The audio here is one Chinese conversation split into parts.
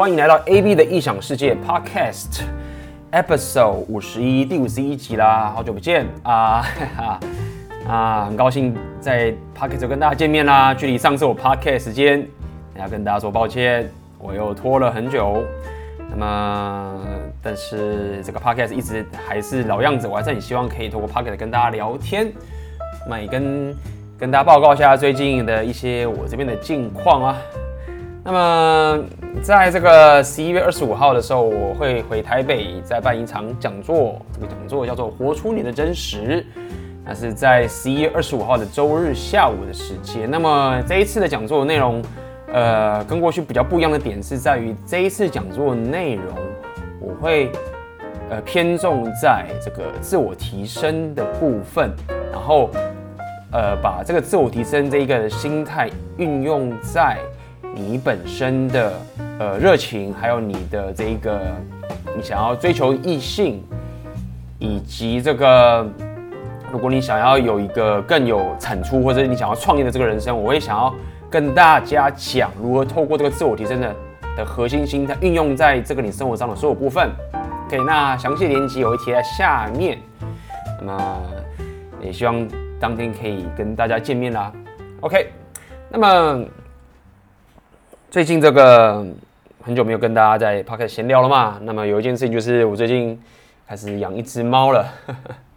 欢迎来到 AB 的异想世界 Podcast Episode 五十一，第五十一集啦，好久不见啊！哈啊，很高兴在 Podcast 跟大家见面啦。距离上次我 Podcast 时间，要跟大家说抱歉，我又拖了很久。那么，但是这个 Podcast 一直还是老样子，我还是很希望可以透过 Podcast 跟大家聊天，那也跟跟大家报告一下最近的一些我这边的近况啊。那么，在这个十一月二十五号的时候，我会回台北再办一场讲座。这个讲座叫做“活出你的真实”，那是在十一月二十五号的周日下午的时间。那么这一次的讲座内容，呃，跟过去比较不一样的点是在于这一次讲座内容，我会呃偏重在这个自我提升的部分，然后呃把这个自我提升这一个心态运用在。你本身的呃热情，还有你的这一个你想要追求异性，以及这个如果你想要有一个更有产出，或者你想要创业的这个人生，我会想要跟大家讲如何透过这个自我提升的的核心心态运用在这个你生活上的所有部分。OK，那详细连结我会贴在下面。那么也希望当天可以跟大家见面啦。OK，那么。最近这个很久没有跟大家在 podcast 闲聊了嘛，那么有一件事情就是我最近开始养一只猫了，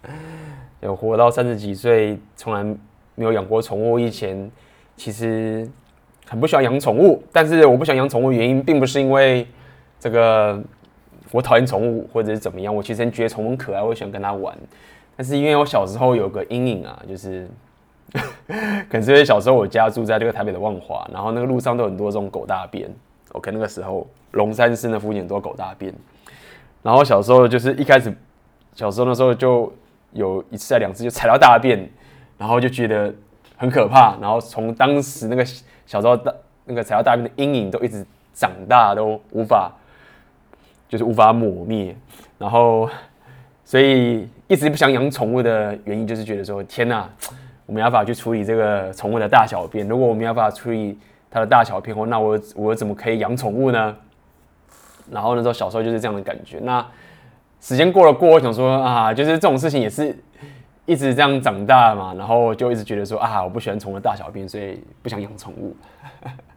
有活到三十几岁，从来没有养过宠物。以前其实很不喜欢养宠物，但是我不喜欢养宠物的原因并不是因为这个我讨厌宠物或者是怎么样，我其实觉得宠物很可爱，我喜欢跟它玩，但是因为我小时候有个阴影啊，就是。可能是因为小时候我家住在这个台北的万华，然后那个路上都很多这种狗大便。OK，那个时候龙山寺那附近很多狗大便。然后小时候就是一开始，小时候那时候就有一次、两次就踩到大便，然后就觉得很可怕。然后从当时那个小时候大那个踩到大便的阴影，都一直长大都无法，就是无法抹灭。然后所以一直不想养宠物的原因，就是觉得说天哪。我没办法去处理这个宠物的大小便。如果我没办法处理它的大小便后，那我我怎么可以养宠物呢？然后那时候小时候就是这样的感觉。那时间过了过，我想说啊，就是这种事情也是一直这样长大嘛。然后就一直觉得说啊，我不喜欢宠物的大小便，所以不想养宠物。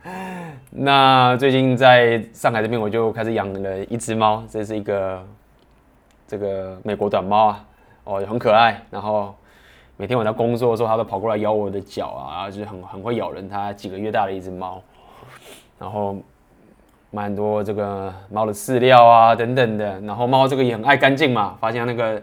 那最近在上海这边，我就开始养了一只猫，这是一个这个美国短猫啊，哦，很可爱。然后。每天我在工作的时候，它都跑过来咬我的脚啊，就是很很会咬人。它几个月大的一只猫，然后蛮多这个猫的饲料啊等等的。然后猫这个也很爱干净嘛，发现那个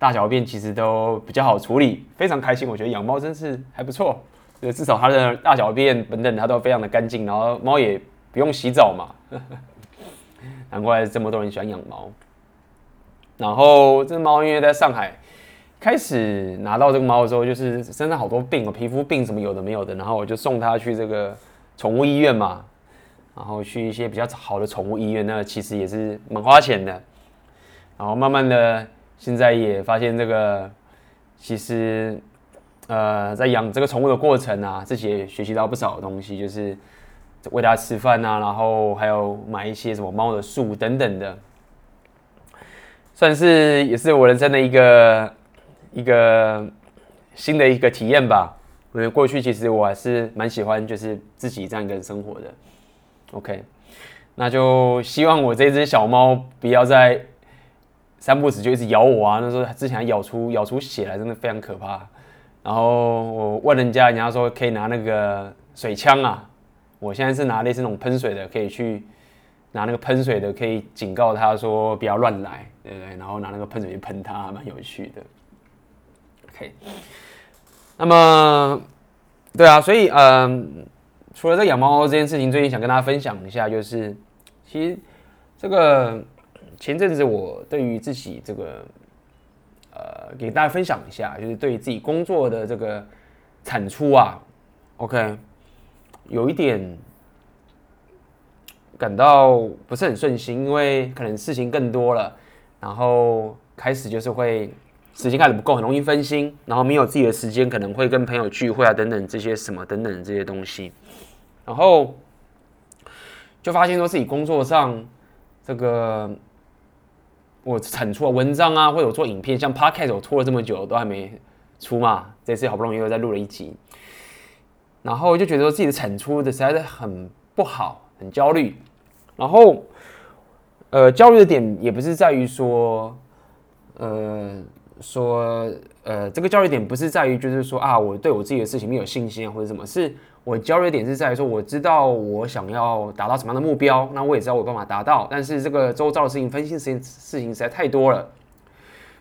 大小便其实都比较好处理，非常开心。我觉得养猫真是还不错，就至少它的大小便等等它都非常的干净。然后猫也不用洗澡嘛，难怪这么多人喜欢养猫。然后这只猫因为在上海。开始拿到这个猫的时候，就是身上好多病哦，皮肤病什么有的没有的，然后我就送它去这个宠物医院嘛，然后去一些比较好的宠物医院，那其实也是蛮花钱的。然后慢慢的，现在也发现这个其实呃，在养这个宠物的过程啊，自己也学习到不少的东西，就是喂它吃饭啊，然后还有买一些什么猫的树等等的，算是也是我人生的一个。一个新的一个体验吧。因为过去其实我还是蛮喜欢，就是自己这样一个人生活的。OK，那就希望我这只小猫不要再三不死就一直咬我啊！那时候之前还咬出咬出血来，真的非常可怕。然后我问人家，人家说可以拿那个水枪啊。我现在是拿类似那种喷水的，可以去拿那个喷水的，可以警告他说不要乱来，对不对？然后拿那个喷水去喷它，蛮有趣的。OK，那么，对啊，所以嗯、呃，除了这养猫这件事情，最近想跟大家分享一下，就是其实这个前阵子我对于自己这个呃，给大家分享一下，就是对于自己工作的这个产出啊，OK，有一点感到不是很顺心，因为可能事情更多了，然后开始就是会。时间开始不够，很容易分心，然后没有自己的时间，可能会跟朋友聚会啊，等等这些什么等等这些东西，然后就发现说自己工作上这个我产出了文章啊，或者做影片，像 Podcast 我拖了这么久都还没出嘛，这次好不容易又再录了一集，然后就觉得说自己的产出的实在是很不好，很焦虑，然后呃焦虑的点也不是在于说呃说呃这个焦虑点不是在于就是说啊我对我自己的事情没有信心啊或者什么是。我焦虑点是在于说，我知道我想要达到什么样的目标，那我也知道我有办法达到，但是这个周遭的事情、分析事情、事情实在太多了，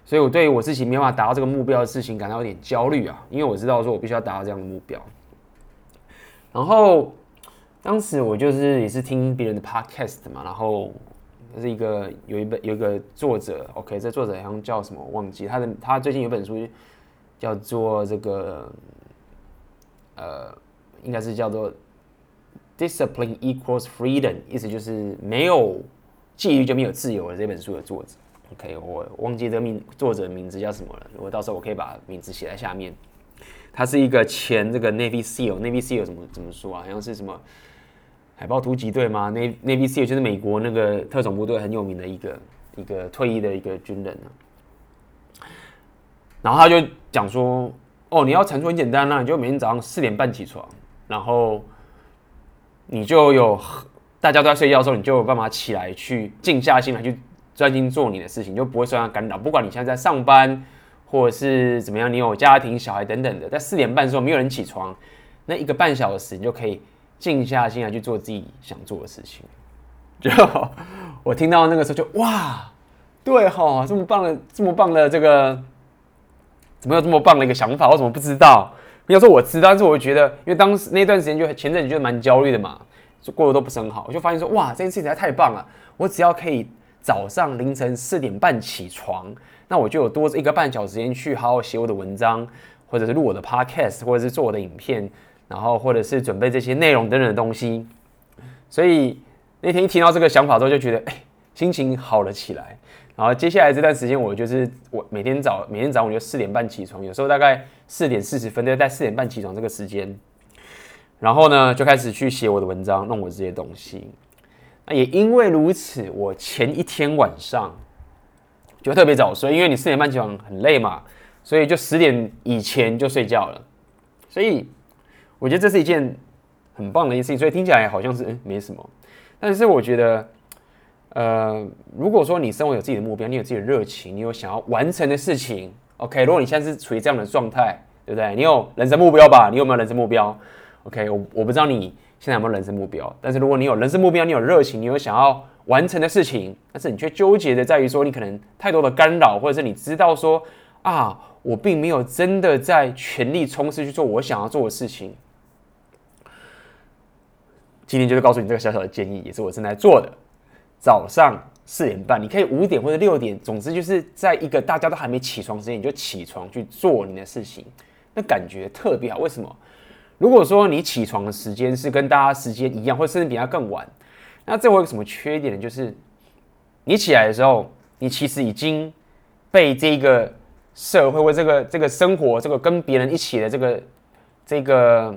所以我对于我自己没办法达到这个目标的事情感到有点焦虑啊，因为我知道说我必须要达到这样的目标。然后当时我就是也是听别人的 podcast 嘛，然后这是一个有一本有一个作者，OK，这作者好像叫什么忘记，他的他最近有本书叫做这个呃。应该是叫做 “Discipline Equals Freedom”，意思就是没有纪律就没有自由的这本书的作者。OK，我忘记这名作者名字叫什么了。如果到时候我可以把名字写在下面。他是一个前这个 Navy SEAL，Navy SEAL 怎么怎么说啊？好像是什么海豹突击队吗？Navy Navy SEAL 就是美国那个特种部队很有名的一个一个退役的一个军人啊。然后他就讲说：“哦，你要产出很简单啊，你就每天早上四点半起床。”然后你就有大家都在睡觉的时候，你就有办法起来去静下心来去专心做你的事情，就不会受到干扰。不管你现在在上班，或者是怎么样，你有家庭、小孩等等的，在四点半的时候没有人起床，那一个半小时你就可以静下心来去做自己想做的事情。就 我听到那个时候就哇，对哈，这么棒的，这么棒的这个，怎么有这么棒的一个想法？我怎么不知道？比方说我知道，但是我觉得，因为当时那段时间就前阵子就蛮焦虑的嘛，就过得都不是很好。我就发现说，哇，这件事情实在太棒了！我只要可以早上凌晨四点半起床，那我就有多一个半小时时间去好好写我的文章，或者是录我的 podcast，或者是做我的影片，然后或者是准备这些内容等等的东西。所以那天一听到这个想法之后，就觉得，哎，心情好了起来。然后接下来这段时间，我就是我每天早每天早我就四点半起床，有时候大概四点四十分，就在四点半起床这个时间，然后呢就开始去写我的文章，弄我这些东西。那也因为如此，我前一天晚上就特别早睡，因为你四点半起床很累嘛，所以就十点以前就睡觉了。所以我觉得这是一件很棒的一件事情，所以听起来好像是嗯没什么，但是我觉得。呃，如果说你生活有自己的目标，你有自己的热情，你有想要完成的事情，OK。如果你现在是处于这样的状态，对不对？你有人生目标吧？你有没有人生目标？OK，我我不知道你现在有没有人生目标，但是如果你有人生目标，你有热情，你有想要完成的事情，但是你却纠结的在于说，你可能太多的干扰，或者是你知道说啊，我并没有真的在全力冲刺去做我想要做的事情。今天就是告诉你这个小小的建议，也是我正在做的。早上四点半，你可以五点或者六点，总之就是在一个大家都还没起床之前，你就起床去做你的事情，那感觉特别好。为什么？如果说你起床的时间是跟大家时间一样，或甚至比他更晚，那这会有什么缺点呢？就是你起来的时候，你其实已经被这个社会或这个这个生活，这个跟别人一起的这个这个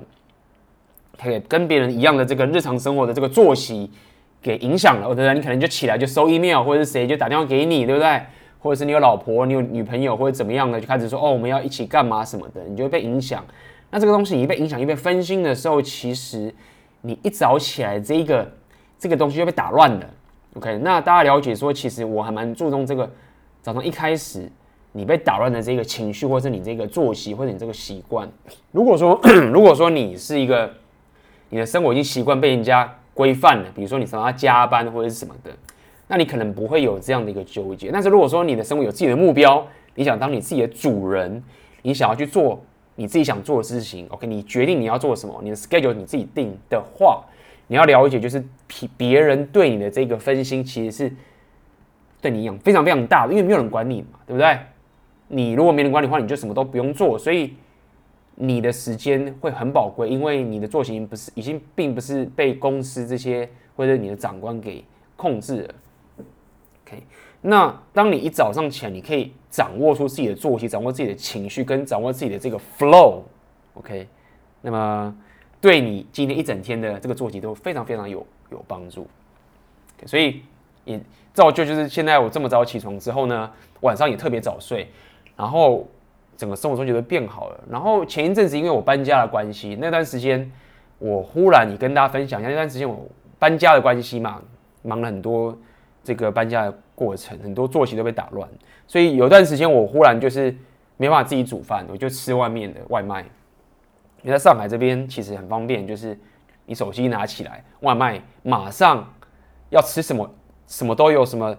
可以跟别人一样的这个日常生活的这个作息。给影响了，对不对？你可能就起来就收 email，或者是谁就打电话给你，对不对？或者是你有老婆，你有女朋友，或者怎么样的，就开始说哦，我们要一起干嘛什么的，你就会被影响。那这个东西你一被影响，一被分心的时候，其实你一早起来，这一个这个东西就被打乱了。OK，那大家了解说，其实我还蛮注重这个早上一开始你被打乱的这个情绪，或者是你这个作息，或者你这个习惯。如果说 如果说你是一个你的生活已经习惯被人家。规范了，比如说你想要加班或者是什么的，那你可能不会有这样的一个纠结。但是如果说你的生活有自己的目标，你想当你自己的主人，你想要去做你自己想做的事情，OK，你决定你要做什么，你的 schedule 你自己定的话，你要了解就是别别人对你的这个分心其实是对你影响非常非常大的，因为没有人管你嘛，对不对？你如果没人管你的话，你就什么都不用做，所以。你的时间会很宝贵，因为你的作息不是已经并不是被公司这些或者你的长官给控制了。OK，那当你一早上起来，你可以掌握出自己的作息，掌握自己的情绪，跟掌握自己的这个 flow。OK，那么对你今天一整天的这个作息都非常非常有有帮助。所以也造就就是现在我这么早起床之后呢，晚上也特别早睡，然后整个生活中觉得变好了。然后前一阵子因为我搬家的关系，那段时间我忽然也跟大家分享一下，那段时间我搬家的关系嘛，忙了很多这个搬家的过程，很多作息都被打乱，所以有段时间我忽然就是没办法自己煮饭，我就吃外面的外卖。你在上海这边其实很方便，就是你手机拿起来，外卖马上要吃什么什么都有，什么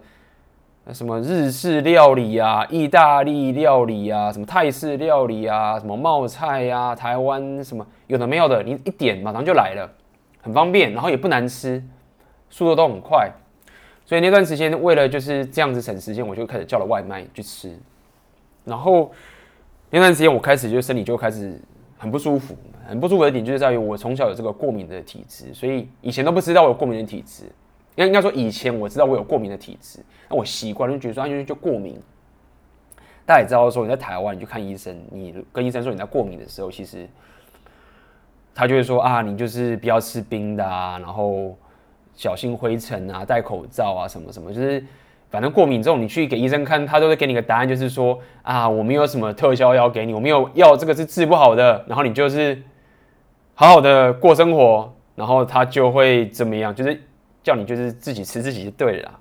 什么日式料理啊、意大利料理啊、什么泰式料理啊、什么冒菜啊、台湾什么有的没有的，你一点马上就来了，很方便，然后也不难吃，速度都很快。所以那段时间为了就是这样子省时间，我就开始叫了外卖去吃。然后那段时间我开始就身体就开始。很不舒服，很不舒服的点就是在于我从小有这个过敏的体质，所以以前都不知道我有过敏的体质。应应该说以前我知道我有过敏的体质，那我习惯就觉得说，就就过敏。大家也知道说你在台湾你去看医生，你跟医生说你在过敏的时候，其实他就会说啊，你就是不要吃冰的啊，然后小心灰尘啊，戴口罩啊，什么什么，就是。反正过敏之后，你去给医生看，他都会给你个答案，就是说啊，我没有什么特效药给你，我没有药，这个是治不好的。然后你就是好好的过生活，然后他就会怎么样，就是叫你就是自己吃自己就对了。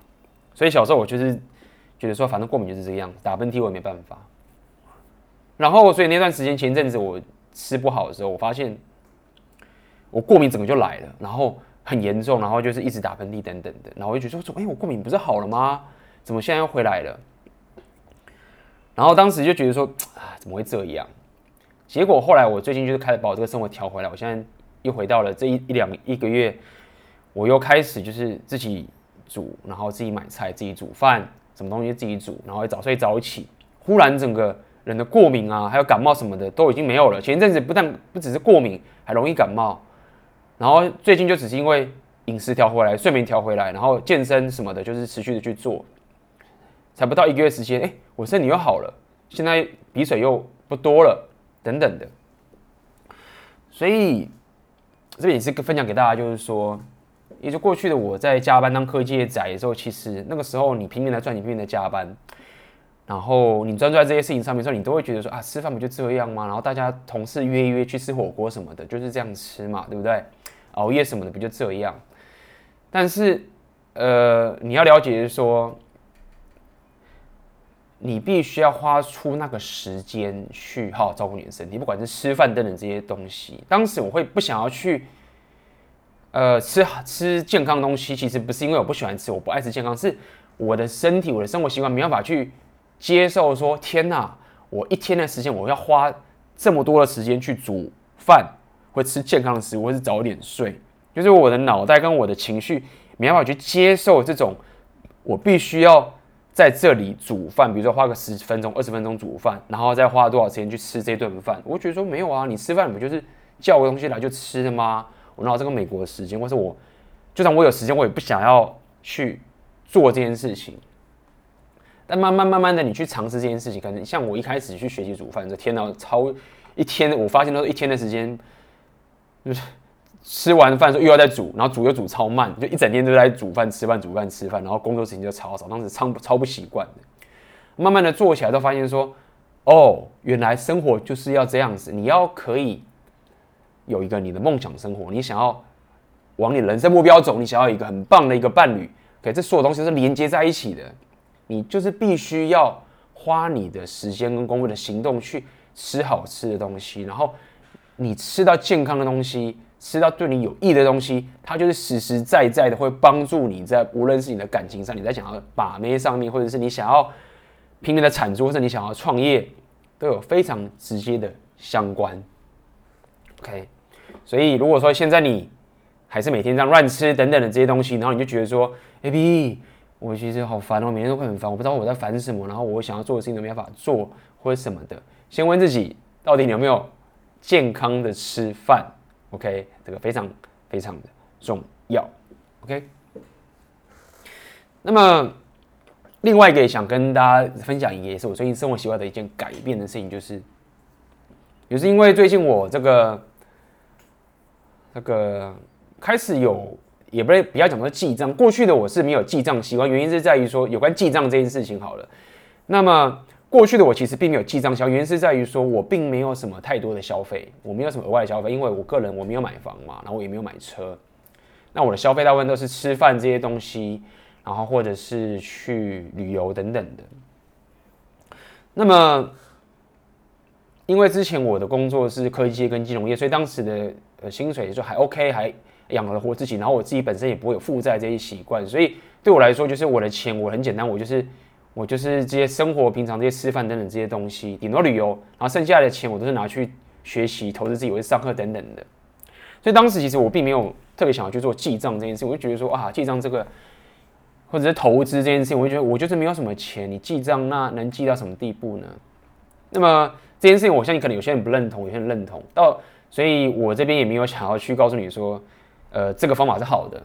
所以小时候我就是觉得说，反正过敏就是这个样子，打喷嚏我也没办法。然后所以那段时间前阵子我吃不好的时候，我发现我过敏怎么就来了，然后很严重，然后就是一直打喷嚏等等的，然后我就觉得说，哎，我过敏不是好了吗？怎么现在又回来了？然后当时就觉得说啊，怎么会这样？结果后来我最近就是开始把我这个生活调回来，我现在又回到了这一一两一个月，我又开始就是自己煮，然后自己买菜，自己煮饭，什么东西自己煮，然后早睡早起。忽然整个人的过敏啊，还有感冒什么的都已经没有了。前一阵子不但不只是过敏，还容易感冒。然后最近就只是因为饮食调回来，睡眠调回来，然后健身什么的，就是持续的去做。才不到一个月时间，哎，我身体又好了，现在鼻水又不多了，等等的。所以这也是分享给大家，就是说，也就过去的我在加班当科技业宅的时候，其实那个时候你拼命的赚，你拼命的加班，然后你专注在这些事情上面的时候，你都会觉得说啊，吃饭不就这样吗？然后大家同事约一约去吃火锅什么的，就是这样吃嘛，对不对？熬夜什么的不就这样？但是呃，你要了解是说。你必须要花出那个时间去好好照顾你的身体，不管是吃饭等等这些东西。当时我会不想要去，呃，吃吃健康的东西，其实不是因为我不喜欢吃，我不爱吃健康，是我的身体、我的生活习惯没办法去接受。说天哪，我一天的时间我要花这么多的时间去煮饭，会吃健康的食物，或是早点睡，就是我的脑袋跟我的情绪没办法去接受这种，我必须要。在这里煮饭，比如说花个十分钟、二十分钟煮饭，然后再花多少时间去吃这顿饭？我觉得说没有啊，你吃饭不就是叫个东西来就吃的吗？我哪有这个美国的时间？或是我就算我有时间，我也不想要去做这件事情。但慢慢慢慢的，你去尝试这件事情，可能像我一开始去学习煮饭，这天哪，超一天，我发现都是一天的时间，就是。吃完饭之后又要再煮，然后煮又煮超慢，就一整天都在煮饭、吃饭、煮饭、吃饭，然后工作时间就超少，当时超超不习惯的。慢慢的做起来，都发现说，哦，原来生活就是要这样子，你要可以有一个你的梦想生活，你想要往你人生目标走，你想要一个很棒的一个伴侣，可这所有东西是连接在一起的，你就是必须要花你的时间跟功夫的行动去吃好吃的东西，然后你吃到健康的东西。吃到对你有益的东西，它就是实实在在的会帮助你在无论是你的感情上，你在想要把妹上面，或者是你想要拼命的产出，或者你想要创业，都有非常直接的相关。OK，所以如果说现在你还是每天这样乱吃等等的这些东西，然后你就觉得说，AB，我其实好烦哦，每天都会很烦，我不知道我在烦什么，然后我想要做的事情都没办法做或者什么的。先问自己，到底你有没有健康的吃饭？OK，这个非常非常的重要。OK，那么另外一个也想跟大家分享一个，也是我最近生活习惯的一件改变的事情，就是也是因为最近我这个这个开始有也不是不要讲说记账，过去的我是没有记账习惯，原因是在于说有关记账这件事情好了。那么过去的我其实并没有记账习惯，原因是在于说我并没有什么太多的消费，我没有什么额外消费，因为我个人我没有买房嘛，然后我也没有买车。那我的消费大部分都是吃饭这些东西，然后或者是去旅游等等的。那么因为之前我的工作是科技跟金融业，所以当时的呃薪水就还 OK，还养了活自己。然后我自己本身也不会有负债这些习惯，所以对我来说，就是我的钱我很简单，我就是我就是这些生活平常这些吃饭等等这些东西，顶多旅游，然后剩下的钱我都是拿去学习、投资自己，我是上课等等的。所以当时其实我并没有特别想要去做记账这件事，我就觉得说啊，记账这个或者是投资这件事情，我就觉得我就是没有什么钱，你记账那能记到什么地步呢？那么。这件事情，我相信可能有些人不认同，有些人认同到，所以我这边也没有想要去告诉你说，呃，这个方法是好的，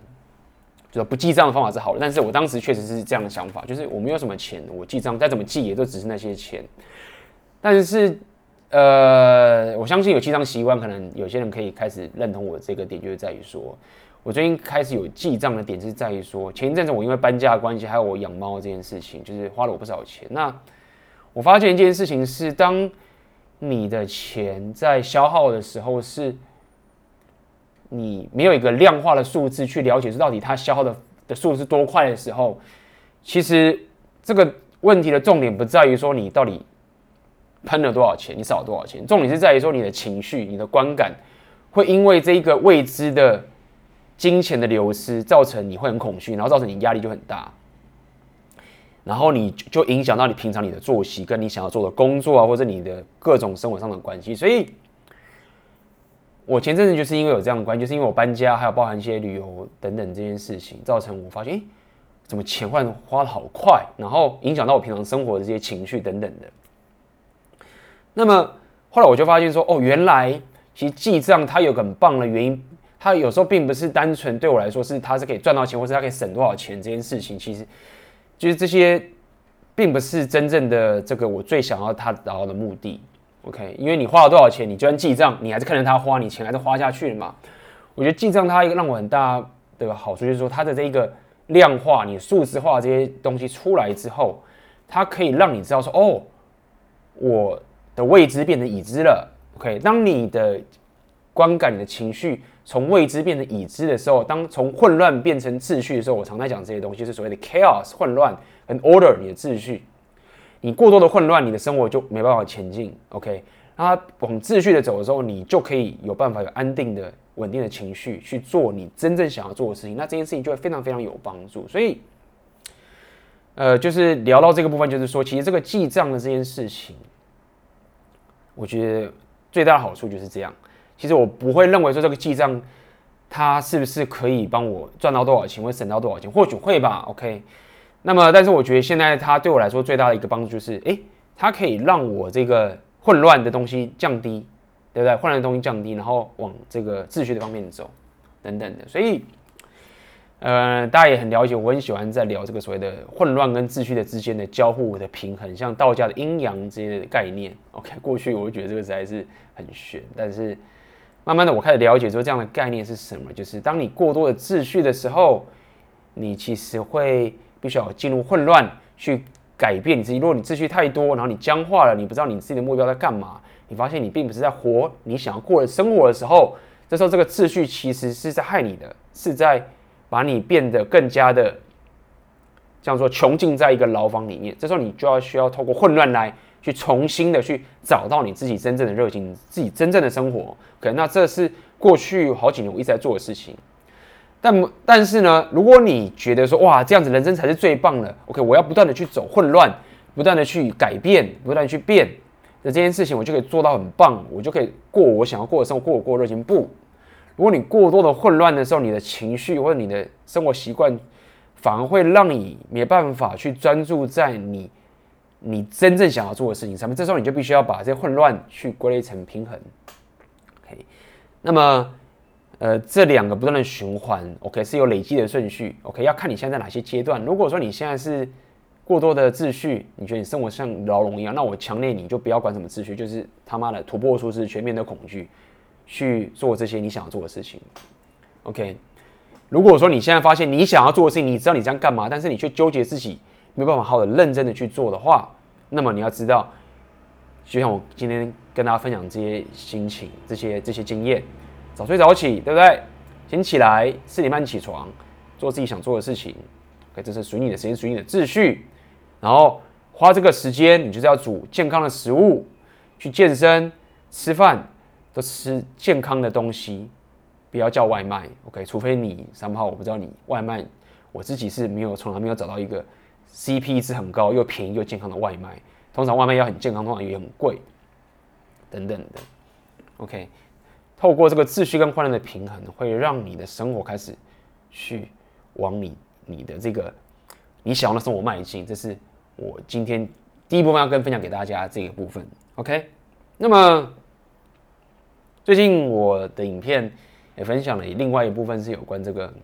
就说不记账的方法是好的。但是我当时确实是这样的想法，就是我没有什么钱，我记账再怎么记也都只是那些钱。但是，呃，我相信有记账习惯，可能有些人可以开始认同我这个点，就是在于说，我最近开始有记账的点是在于说，前一阵子我因为搬家的关系，还有我养猫这件事情，就是花了我不少钱。那我发现一件事情是当。你的钱在消耗的时候，是你没有一个量化的数字去了解，是到底它消耗的的数是多快的时候，其实这个问题的重点不在于说你到底喷了多少钱，你少了多少钱，重点是在于说你的情绪、你的观感会因为这一个未知的金钱的流失，造成你会很恐惧，然后造成你压力就很大。然后你就影响到你平常你的作息，跟你想要做的工作啊，或者你的各种生活上的关系。所以，我前阵子就是因为有这样的关系，就是因为我搬家，还有包含一些旅游等等这件事情，造成我发现，诶，怎么钱换花的好快，然后影响到我平常生活的这些情绪等等的。那么后来我就发现说，哦，原来其实记账它有个很棒的原因，它有时候并不是单纯对我来说是它是可以赚到钱，或是它可以省多少钱这件事情，其实。就是这些，并不是真正的这个我最想要他达到的目的，OK？因为你花了多少钱，你就算记账，你还是看着他花，你钱还是花下去了嘛。我觉得记账它一个让我很大的好处就是说，它的这一个量化、你数字化这些东西出来之后，它可以让你知道说，哦，我的未知变成已知了，OK？当你的观感、你的情绪。从未知变成已知的时候，当从混乱变成秩序的时候，我常在讲这些东西，是所谓的 chaos 混乱跟 order 你的秩序。你过多的混乱，你的生活就没办法前进。OK，那往秩序的走的时候，你就可以有办法有安定的、稳定的情绪去做你真正想要做的事情。那这件事情就会非常非常有帮助。所以，呃，就是聊到这个部分，就是说，其实这个记账的这件事情，我觉得最大的好处就是这样。其实我不会认为说这个记账，它是不是可以帮我赚到多少钱，或省到多少钱？或许会吧，OK。那么，但是我觉得现在它对我来说最大的一个帮助就是，诶，它可以让我这个混乱的东西降低，对不对？混乱的东西降低，然后往这个秩序的方面走，等等的。所以，呃，大家也很了解，我很喜欢在聊这个所谓的混乱跟秩序的之间的交互的平衡，像道家的阴阳这些概念。OK，过去我就觉得这个实在是很玄，但是。慢慢的，我开始了解说这样的概念是什么，就是当你过多的秩序的时候，你其实会必须要进入混乱去改变你自己。如果你秩序太多，然后你僵化了，你不知道你自己的目标在干嘛，你发现你并不是在活你想要过的生活的时候，这时候这个秩序其实是在害你的，是在把你变得更加的，这样说穷尽在一个牢房里面。这时候你就要需要透过混乱来。去重新的去找到你自己真正的热情，自己真正的生活。可能那这是过去好几年我一直在做的事情。但但是呢，如果你觉得说哇，这样子人生才是最棒的，OK，我要不断的去走混乱，不断的去改变，不断去变，那这件事情我就可以做到很棒，我就可以过我想要过的生活，过我过热情。不，如果你过多的混乱的时候，你的情绪或者你的生活习惯，反而会让你没办法去专注在你。你真正想要做的事情上面，这时候你就必须要把这些混乱去归类成平衡。OK，那么呃，这两个不断的循环，OK 是有累积的顺序。OK，要看你现在在哪些阶段。如果说你现在是过多的秩序，你觉得你生活像牢笼一样，那我强烈你就不要管什么秩序，就是他妈的突破舒适圈，全面的恐惧去做这些你想要做的事情。OK，如果说你现在发现你想要做的事情，你知道你这样干嘛，但是你却纠结自己没有办法好好的认真的去做的话，那么你要知道，就像我今天跟大家分享这些心情、这些这些经验，早睡早起，对不对？先起来，四点半起床，做自己想做的事情。OK，这是属于你的时间，属于你的秩序。然后花这个时间，你就是要煮健康的食物，去健身、吃饭，都吃健康的东西。不要叫外卖，OK？除非你三号，我不知道你外卖，我自己是没有从来没有找到一个 CP 值很高又便宜又健康的外卖。通常外卖要很健康，通常也很贵，等等的，OK？透过这个秩序跟快乐的平衡，会让你的生活开始去往你你的这个你想要的生活迈进。这是我今天第一部分要跟分享给大家这个部分，OK？那么最近我的影片。也分享了另外一部分是有关这个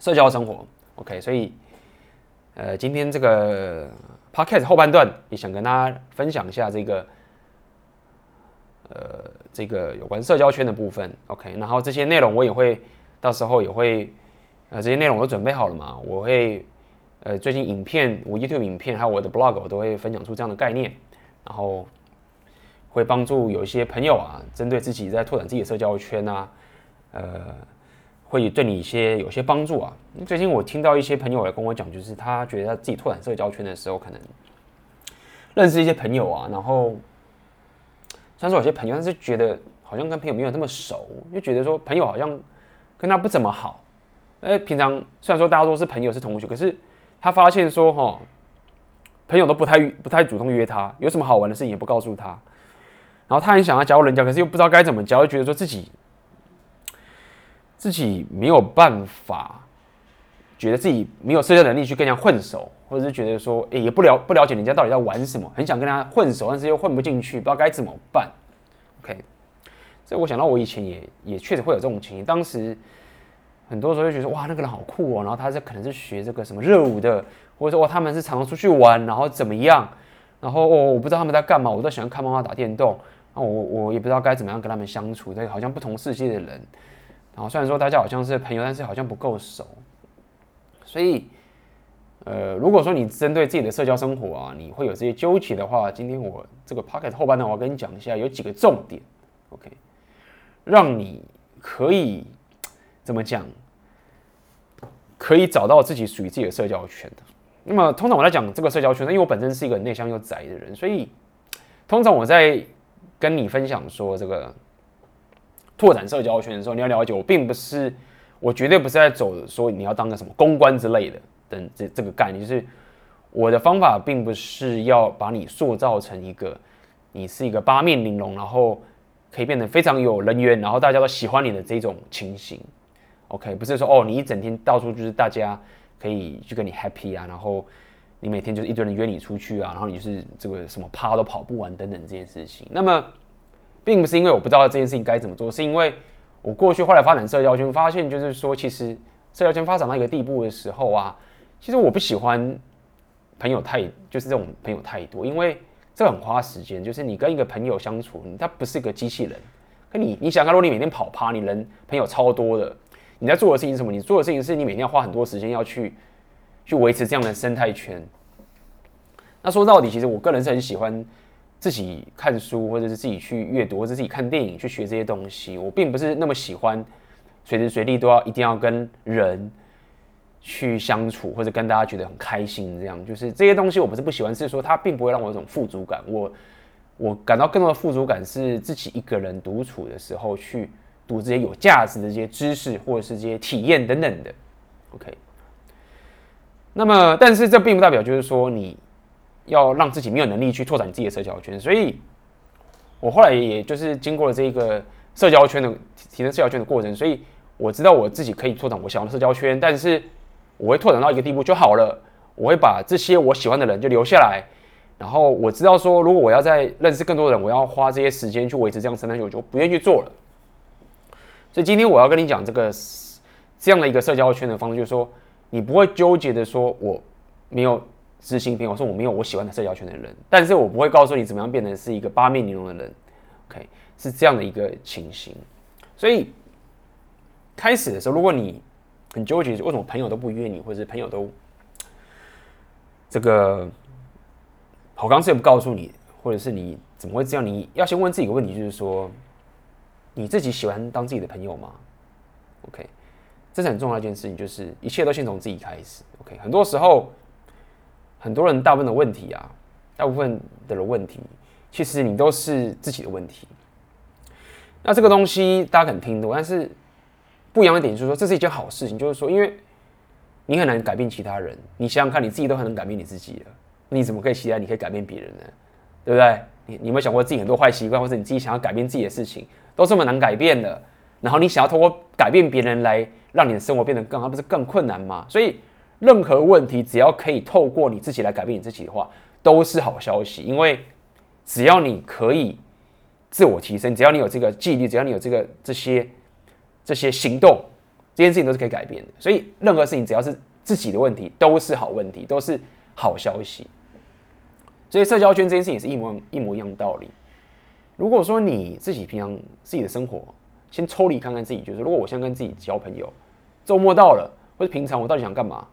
社交生活，OK，所以呃，今天这个 Podcast 后半段也想跟大家分享一下这个呃这个有关社交圈的部分，OK，然后这些内容我也会到时候也会呃这些内容我都准备好了嘛，我会呃最近影片我 YouTube 影片还有我的 Blog 我都会分享出这样的概念，然后。会帮助有一些朋友啊，针对自己在拓展自己的社交圈啊，呃，会对你一些有些帮助啊。最近我听到一些朋友来跟我讲，就是他觉得他自己拓展社交圈的时候，可能认识一些朋友啊，然后虽然说有些朋友，但是觉得好像跟朋友没有那么熟，就觉得说朋友好像跟他不怎么好。哎，平常虽然说大家都是朋友是同学，可是他发现说哈，朋友都不太不太主动约他，有什么好玩的事情也不告诉他。然后他很想要加入人家，可是又不知道该怎么教，就觉得说自己自己没有办法，觉得自己没有社交能力去跟人家混熟，或者是觉得说，哎，也不了不了解人家到底在玩什么，很想跟他混熟，但是又混不进去，不知道该怎么办。OK，所以我想到我以前也也确实会有这种情形，当时很多时候就觉得，哇，那个人好酷哦，然后他是可能是学这个什么热舞的，或者说哇，他们是常常出去玩，然后怎么样，然后哦，我不知道他们在干嘛，我都喜欢看妈妈打电动。那我我也不知道该怎么样跟他们相处，对好像不同世界的人，然后虽然说大家好像是朋友，但是好像不够熟。所以，呃，如果说你针对自己的社交生活啊，你会有这些纠结的话，今天我这个 podcast 后半段我要跟你讲一下，有几个重点，OK，让你可以怎么讲，可以找到自己属于自己的社交圈的。那么，通常我在讲这个社交圈，因为我本身是一个内向又宅的人，所以通常我在跟你分享说这个拓展社交圈的时候，你要了解，我并不是，我绝对不是在走说你要当个什么公关之类的等这这个概念，就是我的方法并不是要把你塑造成一个你是一个八面玲珑，然后可以变得非常有人缘，然后大家都喜欢你的这种情形。OK，不是说哦，你一整天到处就是大家可以去跟你 happy 啊，然后。你每天就是一堆人约你出去啊，然后你是这个什么趴都跑不完等等这件事情。那么，并不是因为我不知道这件事情该怎么做，是因为我过去后来发展社交圈，发现就是说，其实社交圈发展到一个地步的时候啊，其实我不喜欢朋友太就是这种朋友太多，因为这很花时间。就是你跟一个朋友相处，他不是个机器人。可你你想看，如果你每天跑趴，你人朋友超多的，你在做的事情是什么？你做的事情是你每天要花很多时间要去。去维持这样的生态圈。那说到底，其实我个人是很喜欢自己看书，或者是自己去阅读，或者自己看电影去学这些东西。我并不是那么喜欢随时随地都要一定要跟人去相处，或者跟大家觉得很开心这样。就是这些东西我不是不喜欢，是说它并不会让我有种富足感。我我感到更多的富足感是自己一个人独处的时候去读这些有价值的这些知识，或者是这些体验等等的。OK。那么，但是这并不代表就是说你要让自己没有能力去拓展自己的社交圈。所以，我后来也就是经过了这个社交圈的提升社交圈的过程，所以我知道我自己可以拓展我想要的社交圈，但是我会拓展到一个地步就好了。我会把这些我喜欢的人就留下来，然后我知道说，如果我要再认识更多人，我要花这些时间去维持这样生态圈，我就不愿意去做了。所以今天我要跟你讲这个这样的一个社交圈的方式，就是说。你不会纠结的说，我没有知心朋友，说我没有我喜欢的社交圈的人，但是我不会告诉你怎么样变成是一个八面玲珑的人，OK，是这样的一个情形。所以开始的时候，如果你很纠结，为什么朋友都不约你，或者是朋友都这个，我，刚才也不告诉你，或者是你怎么会这样？你要先问自己一个问题，就是说，你自己喜欢当自己的朋友吗？OK，这是很重要的一件事情，就是一切都先从自己开始。OK，很多时候，很多人大部分的问题啊，大部分的人问题，其实你都是自己的问题。那这个东西大家可能听过，但是不一样的点就是说，这是一件好事情，就是说，因为你很难改变其他人，你想想看，你自己都很能改变你自己了，你怎么可以期待你可以改变别人呢？对不对？你你有没有想过自己很多坏习惯，或者你自己想要改变自己的事情，都这么难改变的，然后你想要通过改变别人来让你的生活变得更好，不是更困难吗？所以任何问题只要可以透过你自己来改变你自己的话，都是好消息，因为只要你可以。自我提升，只要你有这个纪律，只要你有这个这些这些行动，这件事情都是可以改变的。所以任何事情只要是自己的问题，都是好问题，都是好消息。所以社交圈这件事情也是一模一模一样的道理。如果说你自己平常自己的生活，先抽离看看自己，就是如果我现在跟自己交朋友，周末到了，或者平常我到底想干嘛？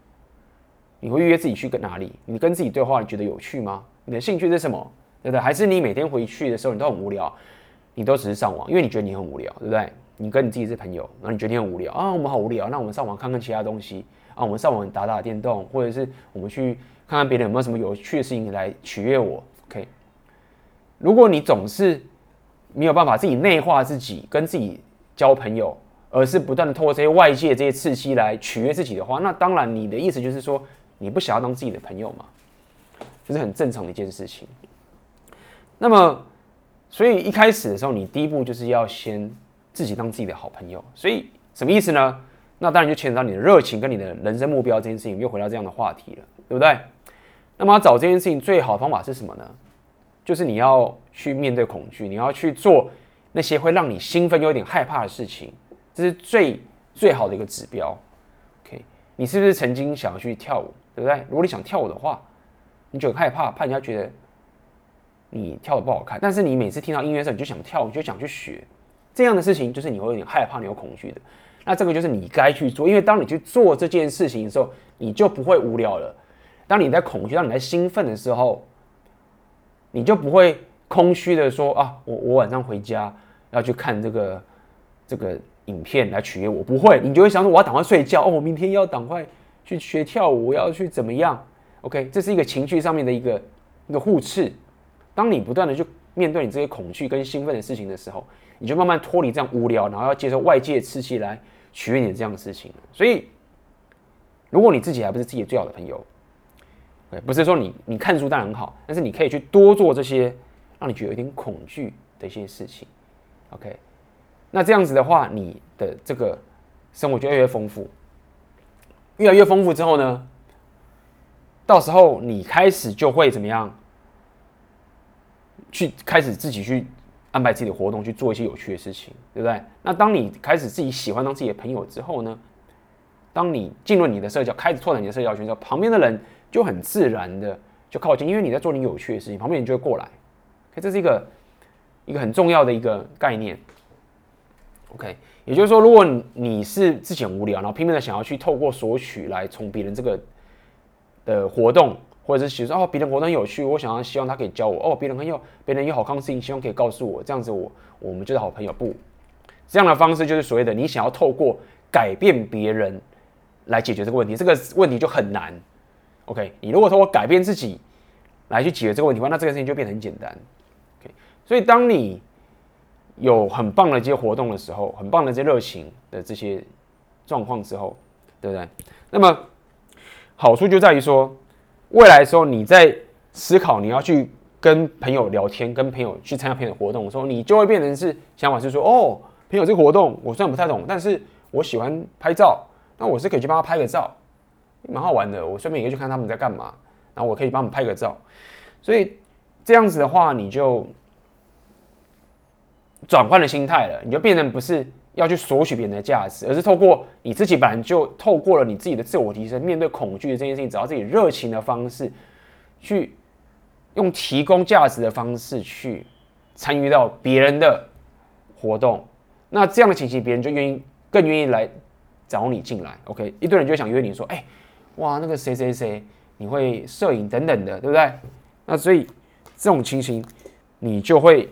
你会预约自己去跟哪里？你跟自己对话，你觉得有趣吗？你的兴趣是什么？对不对？还是你每天回去的时候，你都很无聊，你都只是上网，因为你觉得你很无聊，对不对？你跟你自己是朋友，然后你觉得你很无聊啊，我们好无聊，那我们上网看看其他东西啊，我们上网打打电动，或者是我们去看看别人有没有什么有趣的事情来取悦我。OK，如果你总是没有办法自己内化自己，跟自己交朋友，而是不断的透过这些外界这些刺激来取悦自己的话，那当然你的意思就是说你不想要当自己的朋友嘛，这是很正常的一件事情。那么，所以一开始的时候，你第一步就是要先自己当自己的好朋友。所以什么意思呢？那当然就牵扯到你的热情跟你的人生目标这件事情，又回到这样的话题了，对不对？那么找这件事情最好的方法是什么呢？就是你要去面对恐惧，你要去做那些会让你兴奋又有点害怕的事情，这是最最好的一个指标。OK，你是不是曾经想要去跳舞，对不对？如果你想跳舞的话，你就害怕，怕人家觉得。你跳的不好看，但是你每次听到音乐的时候，你就想跳，你就想去学，这样的事情就是你会有点害怕、你有恐惧的。那这个就是你该去做，因为当你去做这件事情的时候，你就不会无聊了。当你在恐惧、当你在兴奋的时候，你就不会空虚的说啊，我我晚上回家要去看这个这个影片来取悦我，不会，你就会想说我要赶快睡觉哦，我明天要赶快去学跳舞，要去怎么样？OK，这是一个情绪上面的一个一个互斥。当你不断的去面对你这些恐惧跟兴奋的事情的时候，你就慢慢脱离这样无聊，然后要接受外界刺激来取悦你的这样的事情。所以，如果你自己还不是自己最好的朋友，不是说你你看书当然很好，但是你可以去多做这些让你觉得有点恐惧的一些事情。OK，那这样子的话，你的这个生活就越来越丰富，越来越丰富之后呢，到时候你开始就会怎么样？去开始自己去安排自己的活动，去做一些有趣的事情，对不对？那当你开始自己喜欢当自己的朋友之后呢？当你进入你的社交，开始拓展你的社交圈之后，旁边的人就很自然的就靠近，因为你在做你有趣的事情，旁边人就会过来。OK，这是一个一个很重要的一个概念。OK，也就是说，如果你是自己很无聊，然后拼命的想要去透过索取来从别人这个的活动。或者是其实哦，别人活动很有趣，我想要希望他可以教我哦。别人很有，别人有好康的事情，希望可以告诉我，这样子我我们就是好朋友。不，这样的方式就是所谓的你想要透过改变别人来解决这个问题，这个问题就很难。OK，你如果透过改变自己来去解决这个问题的话，那这个事情就变得很简单。OK，所以当你有很棒的这些活动的时候，很棒的这些热情的这些状况之后，对不对？那么好处就在于说。未来的时候，你在思考你要去跟朋友聊天，跟朋友去参加朋友的活动的时候，你就会变成是想法是说，哦，朋友这个活动我虽然不太懂，但是我喜欢拍照，那我是可以去帮他拍个照，蛮好玩的。我顺便也可以去看他们在干嘛，然后我可以帮他们拍个照。所以这样子的话，你就转换了心态了，你就变成不是。要去索取别人的价值，而是透过你自己本来就透过了你自己的自我提升，面对恐惧的这件事情，找到自己热情的方式，去用提供价值的方式去参与到别人的活动。那这样的情形，别人就愿意更愿意来找你进来，OK，一堆人就想约你说，哎、哇，那个谁谁谁，你会摄影等等的，对不对？那所以这种情形，你就会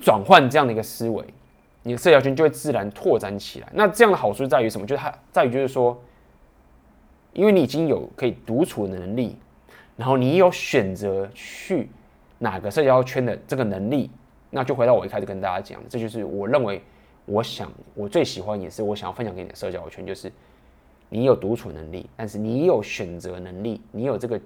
转换这样的一个思维，你的社交圈就会自然拓展起来。那这样的好处在于什么？就是它在于就是说，因为你已经有可以独处的能力，然后你有选择去哪个社交圈的这个能力。那就回到我一开始跟大家讲，这就是我认为，我想我最喜欢也是我想要分享给你的社交圈，就是你有独处能力，但是你有选择能力，你有这个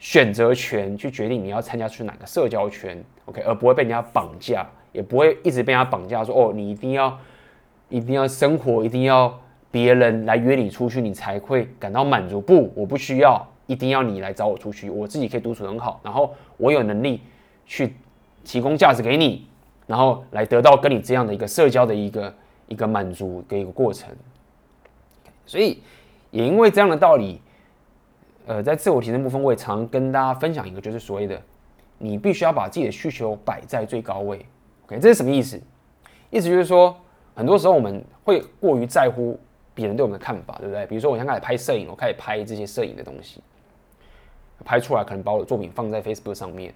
选择权去决定你要参加去哪个社交圈，OK，而不会被人家绑架，也不会一直被人家绑架说哦，你一定要一定要生活，一定要别人来约你出去，你才会感到满足。不，我不需要，一定要你来找我出去，我自己可以独处很好，然后我有能力去。提供价值给你，然后来得到跟你这样的一个社交的一个一个满足的一个过程。所以也因为这样的道理，呃，在自我提升部分，我也常跟大家分享一个，就是所谓的你必须要把自己的需求摆在最高位。OK，这是什么意思？意思就是说，很多时候我们会过于在乎别人对我们的看法，对不对？比如说，我现在开始拍摄影，我开始拍这些摄影的东西，拍出来可能把我的作品放在 Facebook 上面。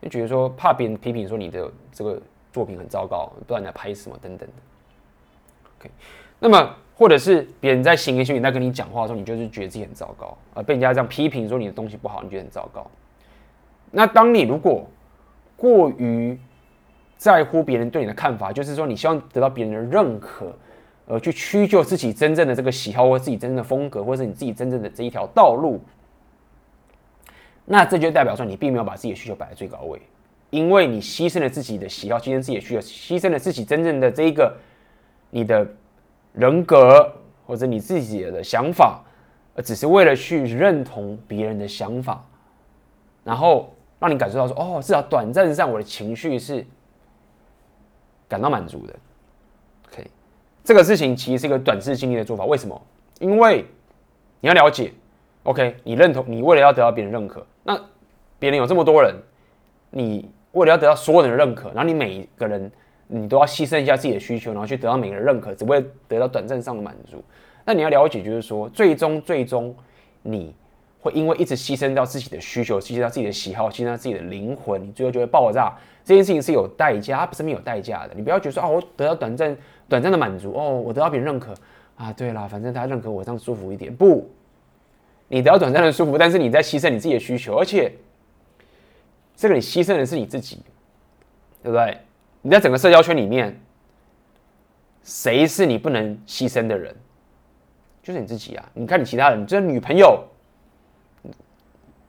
就觉得说怕别人批评说你的这个作品很糟糕，不知道你在拍什么等等的。OK，那么或者是别人在行言行语在跟你讲话的时候，你就是觉得自己很糟糕而，被人家这样批评说你的东西不好，你觉得很糟糕。那当你如果过于在乎别人对你的看法，就是说你希望得到别人的认可，而去屈就自己真正的这个喜好或自己真正的风格，或者是你自己真正的这一条道路。那这就代表说，你并没有把自己的需求摆在最高位，因为你牺牲了自己的喜好，牺牲自己的需求，牺牲了自己真正的这一个你的人格或者你自己的想法，而只是为了去认同别人的想法，然后让你感受到说，哦，至少短暂上我的情绪是感到满足的。OK，这个事情其实是一个短视经历的做法。为什么？因为你要了解。OK，你认同你为了要得到别人认可，那别人有这么多人，你为了要得到所有人的认可，然后你每一个人你都要牺牲一下自己的需求，然后去得到每个人认可，只为得到短暂上的满足。那你要了解，就是说，最终最终你会因为一直牺牲掉自己的需求，牺牲掉自己的喜好，牺牲掉自己的灵魂，你最后就会爆炸。这件事情是有代价，不是没有代价的。你不要觉得说啊，我得到短暂短暂的满足，哦，我得到别人认可啊，对啦，反正他认可我这样舒服一点，不。你得到短暂的舒服，但是你在牺牲你自己的需求，而且这个你牺牲的是你自己，对不对？你在整个社交圈里面，谁是你不能牺牲的人？就是你自己啊！你看你其他人，就是女朋友，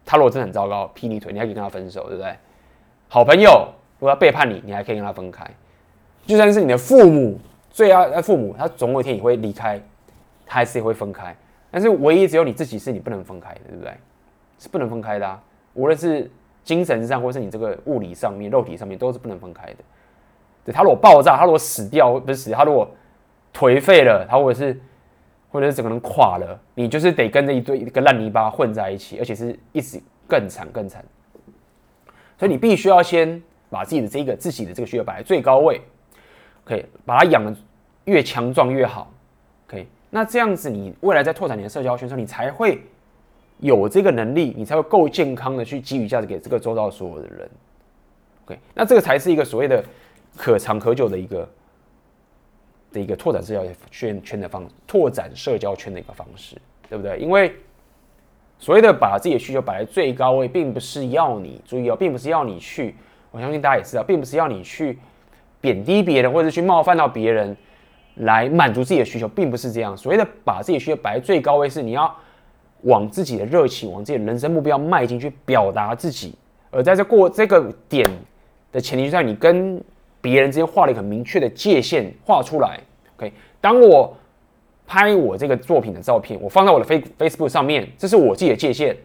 她如果真的很糟糕，劈你腿，你还可以跟她分手，对不对？好朋友如果要背叛你，你还可以跟他分开。就算是你的父母，最爱的父母，他总有一天也会离开，他还是也会分开。但是唯一只有你自己是你不能分开的，对不对？是不能分开的啊！无论是精神上，或是你这个物理上面、肉体上面，都是不能分开的。对，他如果爆炸，他如果死掉，不是死，他如果颓废了，他或者是或者是整个人垮了，你就是得跟着一堆一个烂泥巴混在一起，而且是一直更惨更惨。所以你必须要先把自己的这个自己的这个需求摆在最高位，可以把它养的越强壮越好，可以。那这样子，你未来在拓展你的社交圈的时候，你才会有这个能力，你才会够健康的去给予价值给这个周遭所有的人。OK，那这个才是一个所谓的可长可久的一个的一个拓展社交圈圈的方，拓展社交圈的一个方式，对不对？因为所谓的把自己的需求摆在最高位，并不是要你注意哦，并不是要你去，我相信大家也知道，并不是要你去贬低别人，或者是去冒犯到别人。来满足自己的需求，并不是这样。所谓的把自己的需求摆在最高位，是你要往自己的热情、往自己的人生目标迈进，去表达自己。而在这过这个点的前提之下，你跟别人之间画了一个很明确的界限，画出来。OK，当我拍我这个作品的照片，我放在我的 Face Facebook 上面，这是我自己的界限，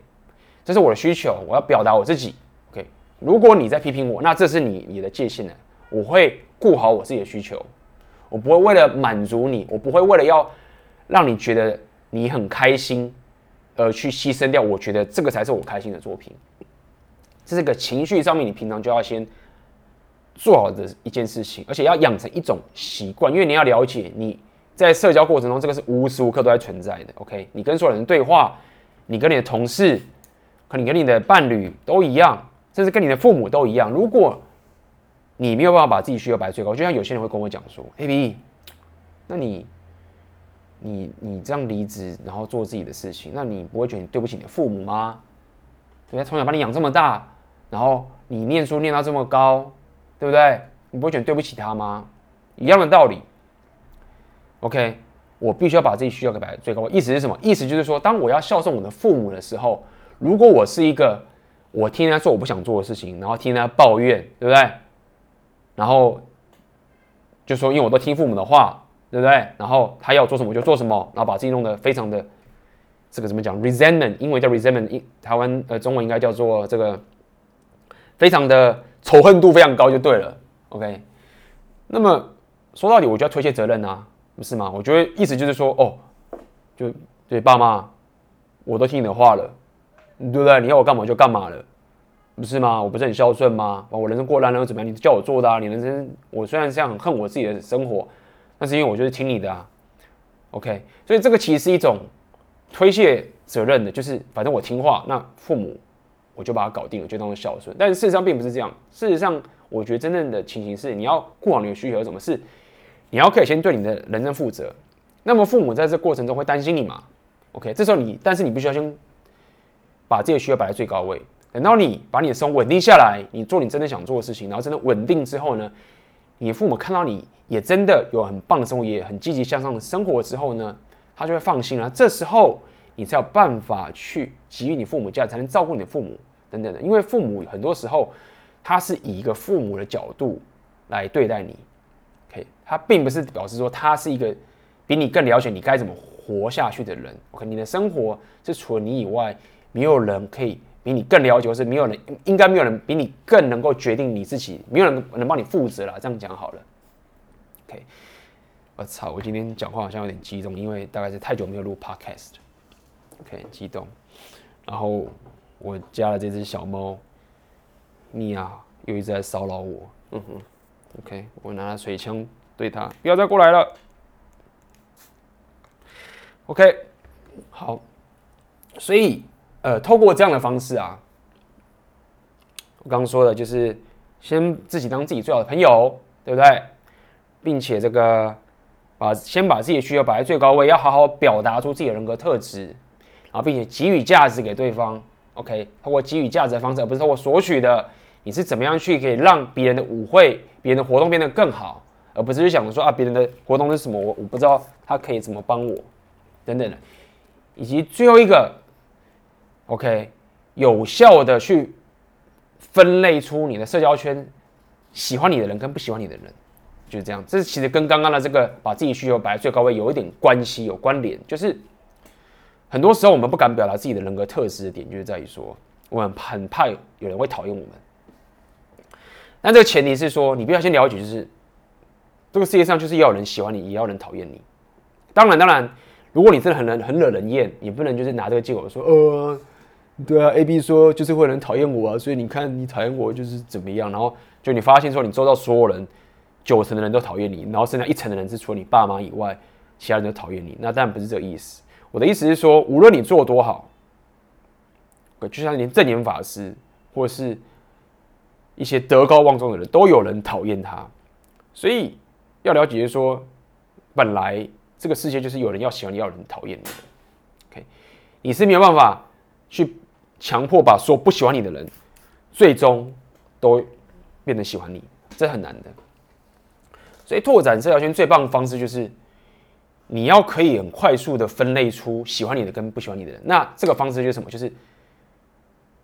这是我的需求，我要表达我自己。OK，如果你在批评我，那这是你你的界限呢？我会顾好我自己的需求。我不会为了满足你，我不会为了要让你觉得你很开心而去牺牲掉。我觉得这个才是我开心的作品。这是个情绪上面，你平常就要先做好的一件事情，而且要养成一种习惯。因为你要了解，你在社交过程中，这个是无时无刻都在存在的。OK，你跟所有人对话，你跟你的同事，可你跟你的伴侣都一样，甚至跟你的父母都一样。如果你没有办法把自己需求摆最高，就像有些人会跟我讲说：“AB，那你，你，你这样离职，然后做自己的事情，那你不会觉得你对不起你的父母吗？对不对？从小把你养这么大，然后你念书念到这么高，对不对？你不会觉得对不起他吗？一样的道理。” OK，我必须要把自己需要给摆最高。意思是什么？意思就是说，当我要孝顺我的父母的时候，如果我是一个我天天做我不想做的事情，然后天天抱怨，对不对？然后就说因为我都听父母的话，对不对？然后他要做什么我就做什么，然后把自己弄得非常的这个怎么讲？resentment，英文叫 resentment，台湾呃中文应该叫做这个非常的仇恨度非常高就对了。OK，那么说到底，我就要推卸责任啊。不是吗？我觉得意思就是说，哦，就对爸妈，我都听你的话了，对不对？你要我干嘛就干嘛了，不是吗？我不是很孝顺吗？把我人生过烂了又怎么样？你叫我做的啊！你人生，我虽然这样很恨我自己的生活，但是因为我就是听你的啊。OK，所以这个其实是一种推卸责任的，就是反正我听话，那父母我就把它搞定了，就当做孝顺。但是事实上并不是这样。事实上，我觉得真正的情形是，你要顾好你的需求是，什么是？你要可以先对你的人生负责，那么父母在这过程中会担心你嘛？OK，这时候你，但是你必须要先把这些需要摆在最高位。等到你把你的生活稳定下来，你做你真的想做的事情，然后真的稳定之后呢，你父母看到你也真的有很棒的生活，也很积极向上的生活之后呢，他就会放心了。这时候你才有办法去给予你父母价值，才能照顾你的父母等等的。因为父母很多时候他是以一个父母的角度来对待你，OK？。他并不是表示说他是一个比你更了解你该怎么活下去的人。OK，你的生活是除了你以外，没有人可以比你更了解，或是没有人应该没有人比你更能够决定你自己，没有人能帮你负责了。这样讲好了。OK，我操，我今天讲话好像有点激动，因为大概是太久没有录 Podcast。OK，激动。然后我家的这只小猫，你啊又一直在骚扰我。嗯哼。OK，我拿水枪对它，不要再过来了。OK，好，所以呃，透过这样的方式啊，我刚刚说的就是先自己当自己最好的朋友，对不对？并且这个把先把自己的需求摆在最高位，要好好表达出自己的人格特质，啊并且给予价值给对方。OK，通过给予价值的方式，而不是通过索取的。你是怎么样去可以让别人的舞会、别人的活动变得更好，而不是去想着说啊，别人的活动是什么，我我不知道他可以怎么帮我，等等的，以及最后一个，OK，有效的去分类出你的社交圈喜欢你的人跟不喜欢你的人，就是这样。这其实跟刚刚的这个把自己需求摆在最高位有一点关系、有关联，就是很多时候我们不敢表达自己的人格特质的点，就是在于说我们很怕有人会讨厌我们。但这个前提是说，你必须要先了解，就是这个世界上就是要有人喜欢你，也要人讨厌你。当然，当然，如果你真的很能很惹人厌，你不能就是拿这个借口说，呃，对啊，A B 说就是会有人讨厌我啊，所以你看你讨厌我就是怎么样，然后就你发现说你周遭所有人九成的人都讨厌你，然后剩下一成的人是除了你爸妈以外，其他人都讨厌你。那当然不是这个意思。我的意思是说，无论你做多好，就像连证严法师或是。一些德高望重的人都有人讨厌他，所以要了解说，本来这个世界就是有人要喜欢你，要有人讨厌你的。OK，你是没有办法去强迫把所不喜欢你的人，最终都变得喜欢你，这很难的。所以拓展这条圈最棒的方式就是，你要可以很快速的分类出喜欢你的跟不喜欢你的人。那这个方式就是什么？就是。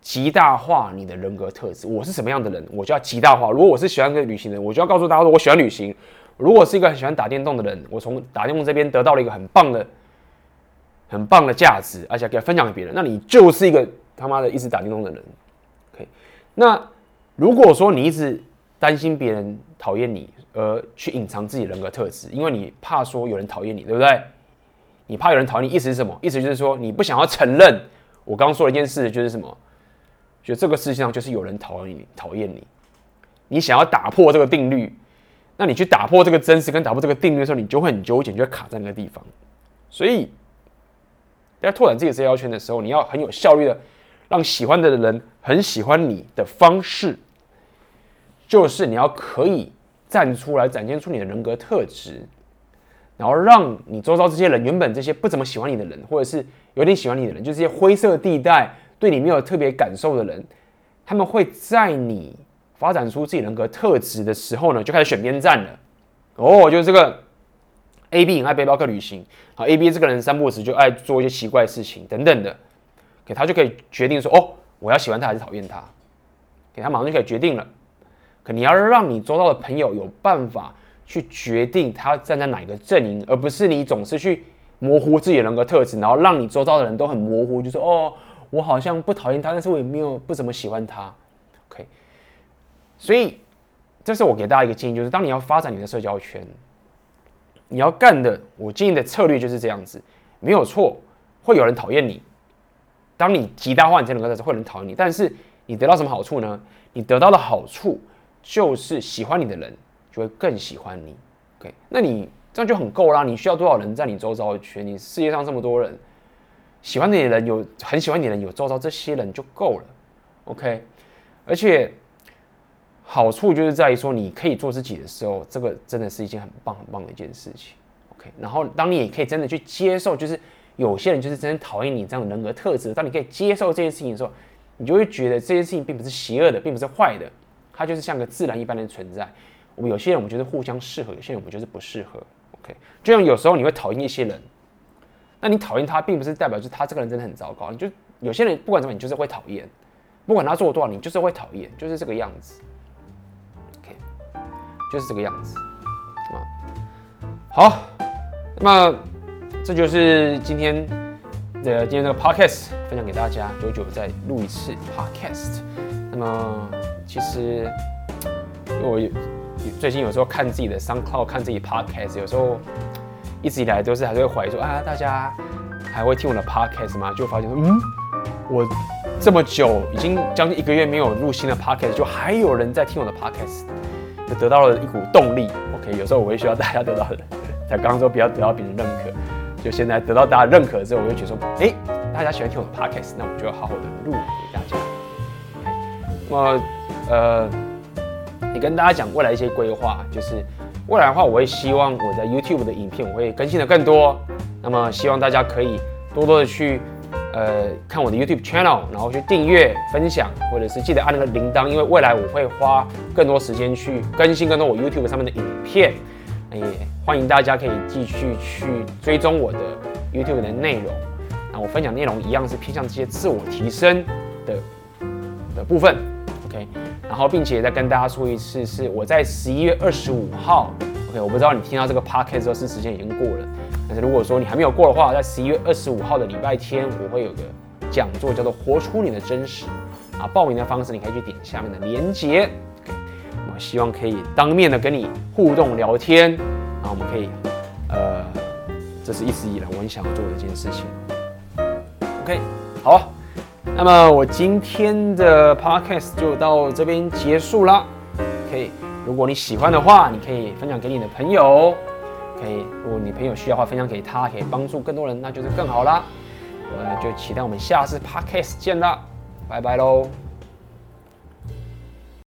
极大化你的人格特质，我是什么样的人，我就要极大化。如果我是喜欢个旅行的人，我就要告诉大家说我喜欢旅行。如果是一个很喜欢打电动的人，我从打电动这边得到了一个很棒的、很棒的价值，而且可以分享给别人，那你就是一个他妈的一直打电动的人。OK，那如果说你一直担心别人讨厌你，而去隐藏自己人格特质，因为你怕说有人讨厌你，对不对？你怕有人讨厌你，意思是什么？意思就是说你不想要承认我刚刚说的一件事，就是什么？就这个世界上就是有人讨厌你，讨厌你，你想要打破这个定律，那你去打破这个真实跟打破这个定律的时候，你就会很纠结，就会卡在那个地方。所以，在拓展自己的社交圈的时候，你要很有效率的让喜欢的人很喜欢你的方式，就是你要可以站出来，展现出你的人格特质，然后让你周遭这些人，原本这些不怎么喜欢你的人，或者是有点喜欢你的人，就这些灰色地带，对你没有特别感受的人，他们会在你。发展出自己人格特质的时候呢，就开始选边站了。哦，就是这个 A B 很爱背包客旅行，啊 A B 这个人三不五时就爱做一些奇怪的事情等等的，给他就可以决定说，哦，我要喜欢他还是讨厌他，给他马上就可以决定了。可你要让你周遭的朋友有办法去决定他站在哪一个阵营，而不是你总是去模糊自己的人格特质，然后让你周遭的人都很模糊，就说，哦，我好像不讨厌他，但是我也没有不怎么喜欢他。OK。所以，这是我给大家一个建议，就是当你要发展你的社交圈，你要干的，我建议的策略就是这样子，没有错，会有人讨厌你。当你极大化你这两个字，会有人讨厌你，但是你得到什么好处呢？你得到的好处就是喜欢你的人就会更喜欢你。OK，那你这样就很够啦。你需要多少人在你周遭圈？你世界上这么多人，喜欢你的人有很喜欢你的人有周遭这些人就够了。OK，而且。好处就是在于说，你可以做自己的时候，这个真的是一件很棒很棒的一件事情。OK，然后当你也可以真的去接受，就是有些人就是真的讨厌你这样的人格特质。当你可以接受这件事情的时候，你就会觉得这件事情并不是邪恶的，并不是坏的，它就是像个自然一般的存在。我们有些人我们觉得互相适合，有些人我们就是不适合。OK，就像有时候你会讨厌一些人，那你讨厌他，并不是代表就是他这个人真的很糟糕。你就有些人不管怎么，你就是会讨厌，不管他做了多少，你就是会讨厌，就是这个样子。OK，就是这个样子，啊，好，那么这就是今天的今天这个 podcast 分享给大家，久久再录一次 podcast。那么其实因为我最近有时候看自己的 SoundCloud，看自己 podcast，有时候一直以来都是还是会怀疑说啊，大家还会听我的 podcast 吗？就发现说，嗯，我这么久已经将近一个月没有录新的 podcast，就还有人在听我的 podcast。就得到了一股动力。OK，有时候我会需要大家得到的，才刚刚说不要得到别人认可，就现在得到大家认可之后，我就觉得说，哎、大家喜欢听我的 Podcast，那我就要好好的录给大家。那么，呃，也跟大家讲未来一些规划，就是未来的话，我会希望我在 YouTube 的影片我会更新的更多。那么，希望大家可以多多的去。呃，看我的 YouTube channel，然后去订阅、分享，或者是记得按那个铃铛，因为未来我会花更多时间去更新更多我 YouTube 上面的影片。也欢迎大家可以继续去追踪我的 YouTube 的内容。那我分享内容一样是偏向这些自我提升的的部分，OK。然后并且再跟大家说一次，是我在十一月二十五号，OK。我不知道你听到这个 podcast 之后是时间已经过了。但是如果说你还没有过的话，在十一月二十五号的礼拜天，我会有个讲座，叫做“活出你的真实”。啊，报名的方式你可以去点下面的链接。我希望可以当面的跟你互动聊天，啊我们可以，呃，这是一直以来我很想要做的一件事情。OK，好，那么我今天的 Podcast 就到这边结束了。可以如果你喜欢的话，你可以分享给你的朋友。可以，如果你朋友需要的话，分享给他，可以帮助更多人，那就是更好啦。我们就期待我们下次 podcast 见啦，拜拜喽。